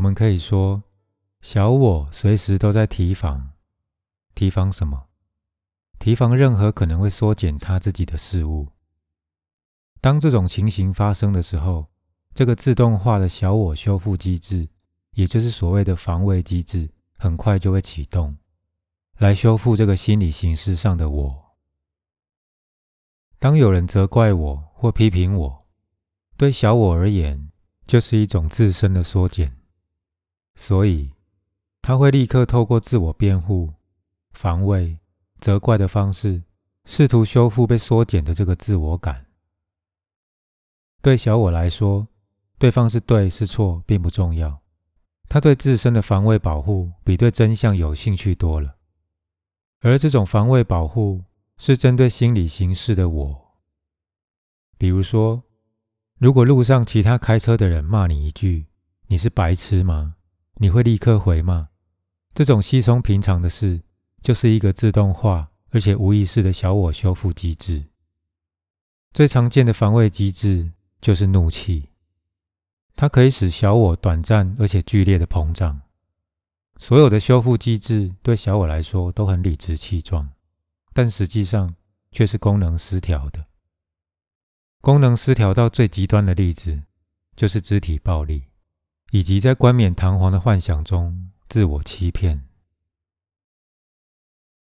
我们可以说，小我随时都在提防，提防什么？提防任何可能会缩减他自己的事物。当这种情形发生的时候，这个自动化的小我修复机制，也就是所谓的防卫机制，很快就会启动，来修复这个心理形式上的我。当有人责怪我或批评我，对小我而言，就是一种自身的缩减，所以他会立刻透过自我辩护、防卫。责怪的方式，试图修复被缩减的这个自我感。对小我来说，对方是对是错并不重要，他对自身的防卫保护比对真相有兴趣多了。而这种防卫保护是针对心理形式的我。比如说，如果路上其他开车的人骂你一句“你是白痴吗”，你会立刻回骂。这种稀松平常的事。就是一个自动化而且无意识的小我修复机制。最常见的防卫机制就是怒气，它可以使小我短暂而且剧烈的膨胀。所有的修复机制对小我来说都很理直气壮，但实际上却是功能失调的。功能失调到最极端的例子，就是肢体暴力，以及在冠冕堂皇的幻想中自我欺骗。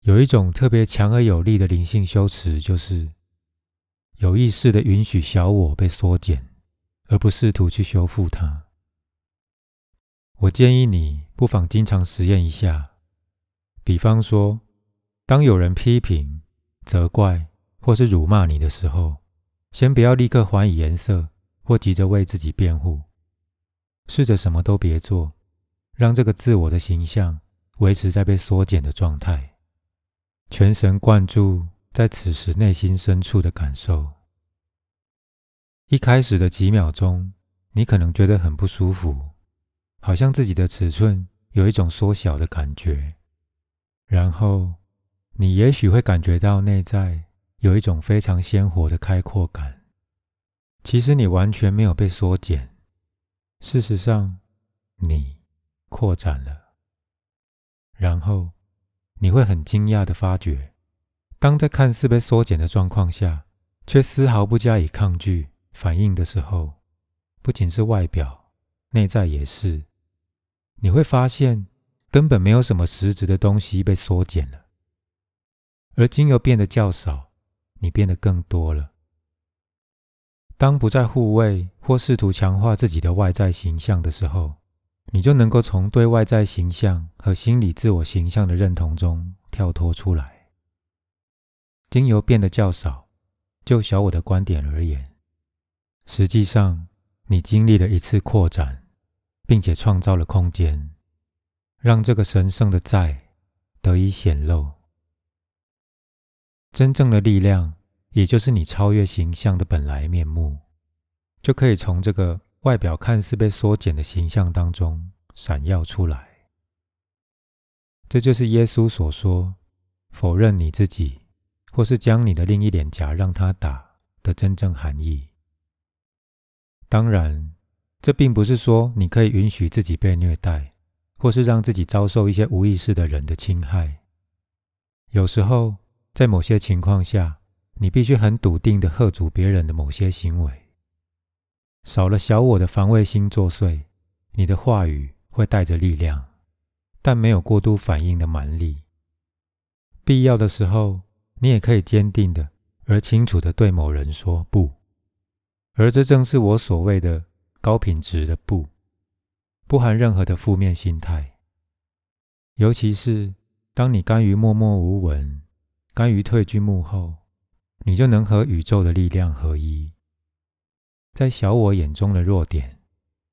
有一种特别强而有力的灵性修持，就是有意识的允许小我被缩减，而不试图去修复它。我建议你不妨经常实验一下，比方说，当有人批评、责怪或是辱骂你的时候，先不要立刻还以颜色或急着为自己辩护，试着什么都别做，让这个自我的形象维持在被缩减的状态。全神贯注在此时内心深处的感受。一开始的几秒钟，你可能觉得很不舒服，好像自己的尺寸有一种缩小的感觉。然后，你也许会感觉到内在有一种非常鲜活的开阔感。其实你完全没有被缩减，事实上，你扩展了。然后。你会很惊讶的发觉，当在看似被缩减的状况下，却丝毫不加以抗拒反应的时候，不仅是外表，内在也是。你会发现，根本没有什么实质的东西被缩减了，而精油变得较少，你变得更多了。当不再护卫或试图强化自己的外在形象的时候。你就能够从对外在形象和心理自我形象的认同中跳脱出来。精油变得较少，就小我的观点而言，实际上你经历了一次扩展，并且创造了空间，让这个神圣的在得以显露。真正的力量，也就是你超越形象的本来面目，就可以从这个。外表看似被缩减的形象当中闪耀出来，这就是耶稣所说“否认你自己，或是将你的另一脸颊让他打”的真正含义。当然，这并不是说你可以允许自己被虐待，或是让自己遭受一些无意识的人的侵害。有时候，在某些情况下，你必须很笃定的喝阻别人的某些行为。少了小我的防卫心作祟，你的话语会带着力量，但没有过度反应的蛮力。必要的时候，你也可以坚定的而清楚的对某人说不，而这正是我所谓的高品质的不，不含任何的负面心态。尤其是当你甘于默默无闻，甘于退居幕后，你就能和宇宙的力量合一。在小我眼中的弱点，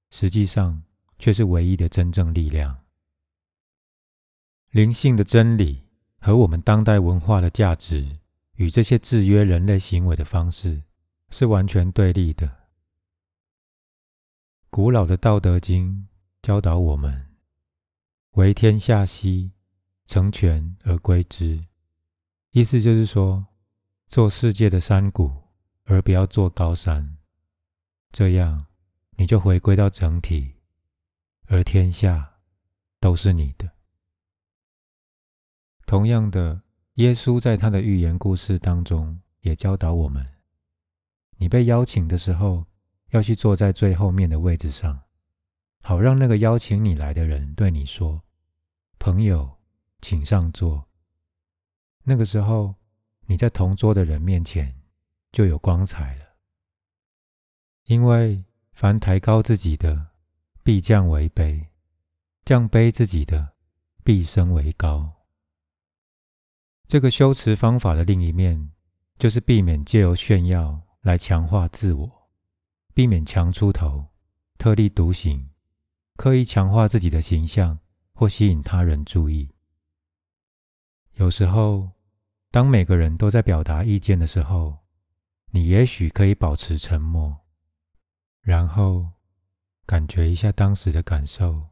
实际上却是唯一的真正力量。灵性的真理和我们当代文化的价值与这些制约人类行为的方式是完全对立的。古老的《道德经》教导我们：“为天下溪，成全而归之。”意思就是说，做世界的山谷，而不要做高山。这样，你就回归到整体，而天下都是你的。同样的，耶稣在他的寓言故事当中也教导我们：你被邀请的时候，要去坐在最后面的位置上，好让那个邀请你来的人对你说：“朋友，请上座。”那个时候，你在同桌的人面前就有光彩了，因为凡抬高自己的，必降为卑；降卑自己的，必升为高。这个修辞方法的另一面，就是避免借由炫耀来强化自我，避免强出头、特立独行，刻意强化自己的形象或吸引他人注意。有时候，当每个人都在表达意见的时候，你也许可以保持沉默，然后感觉一下当时的感受。